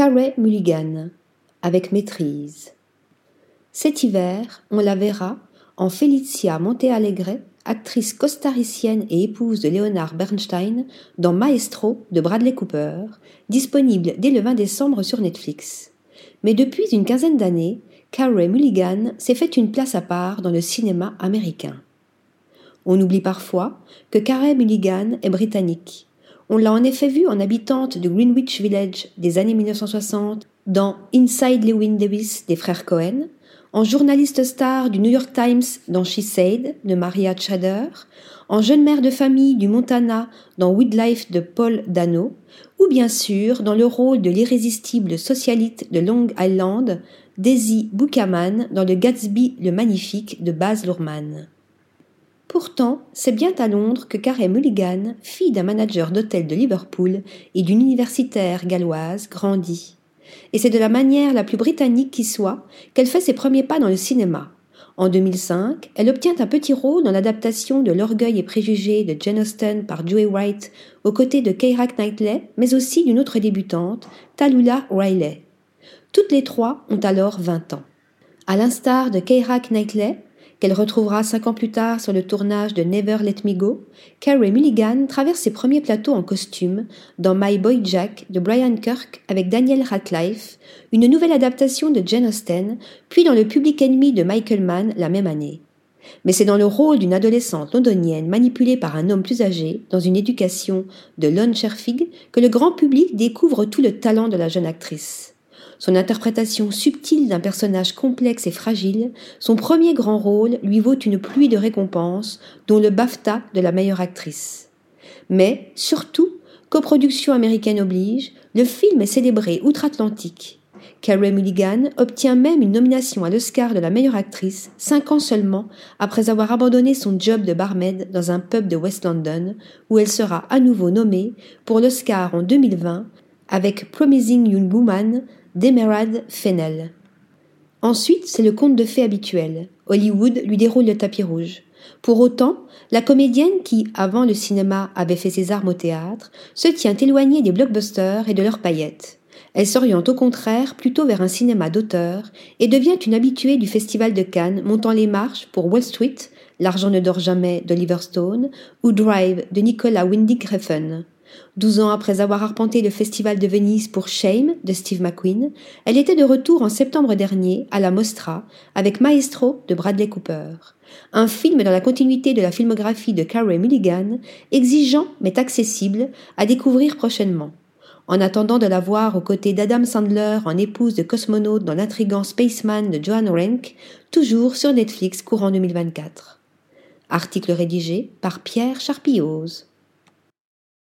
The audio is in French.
Carey Mulligan, avec maîtrise. Cet hiver, on la verra en Felicia Montealegre, actrice costaricienne et épouse de Leonard Bernstein, dans Maestro de Bradley Cooper, disponible dès le 20 décembre sur Netflix. Mais depuis une quinzaine d'années, Carey Mulligan s'est fait une place à part dans le cinéma américain. On oublie parfois que Carey Mulligan est britannique. On l'a en effet vue en habitante de Greenwich Village des années 1960 dans Inside Lewin Davis des frères Cohen, en journaliste star du New York Times dans She Said de Maria Tchader, en jeune mère de famille du Montana dans Woodlife de Paul Dano, ou bien sûr dans le rôle de l'irrésistible socialite de Long Island, Daisy Buchanan dans le Gatsby le Magnifique de Baz Luhrmann. Pourtant, c'est bien à Londres que Carey Mulligan, fille d'un manager d'hôtel de Liverpool et d'une universitaire galloise, grandit. Et c'est de la manière la plus britannique qui soit qu'elle fait ses premiers pas dans le cinéma. En 2005, elle obtient un petit rôle dans l'adaptation de L'Orgueil et Préjugés de Jane Austen par Joey Wright, aux côtés de Keira Knightley, mais aussi d'une autre débutante, Tallulah Riley. Toutes les trois ont alors 20 ans. À l'instar de Keira Knightley, qu'elle retrouvera cinq ans plus tard sur le tournage de Never Let Me Go, Carey Mulligan traverse ses premiers plateaux en costume dans My Boy Jack de Brian Kirk avec Daniel Radcliffe, une nouvelle adaptation de Jane Austen, puis dans Le Public Ennemi de Michael Mann la même année. Mais c'est dans le rôle d'une adolescente londonienne manipulée par un homme plus âgé, dans une éducation de Lon Scherfig, que le grand public découvre tout le talent de la jeune actrice son interprétation subtile d'un personnage complexe et fragile, son premier grand rôle lui vaut une pluie de récompenses, dont le BAFTA de la meilleure actrice. Mais, surtout, coproduction américaine oblige, le film est célébré outre-Atlantique. Carey Mulligan obtient même une nomination à l'Oscar de la meilleure actrice, cinq ans seulement après avoir abandonné son job de barmaid dans un pub de West London, où elle sera à nouveau nommée pour l'Oscar en 2020 avec Promising Young Woman d'Emerald Fennell. Ensuite, c'est le conte de fées habituel. Hollywood lui déroule le tapis rouge. Pour autant, la comédienne qui, avant le cinéma, avait fait ses armes au théâtre, se tient éloignée des blockbusters et de leurs paillettes. Elle s'oriente au contraire plutôt vers un cinéma d'auteur et devient une habituée du Festival de Cannes, montant les marches pour Wall Street, L'argent ne dort jamais d'Oliver Stone ou Drive de Nicolas Winding Refn. Douze ans après avoir arpenté le Festival de Venise pour Shame de Steve McQueen, elle était de retour en septembre dernier à la Mostra avec Maestro de Bradley Cooper. Un film dans la continuité de la filmographie de Carey Mulligan, exigeant mais accessible à découvrir prochainement. En attendant de la voir aux côtés d'Adam Sandler en épouse de cosmonaute dans l'intrigant Spaceman de Joan Rank, toujours sur Netflix courant 2024. Article rédigé par Pierre Charpillose.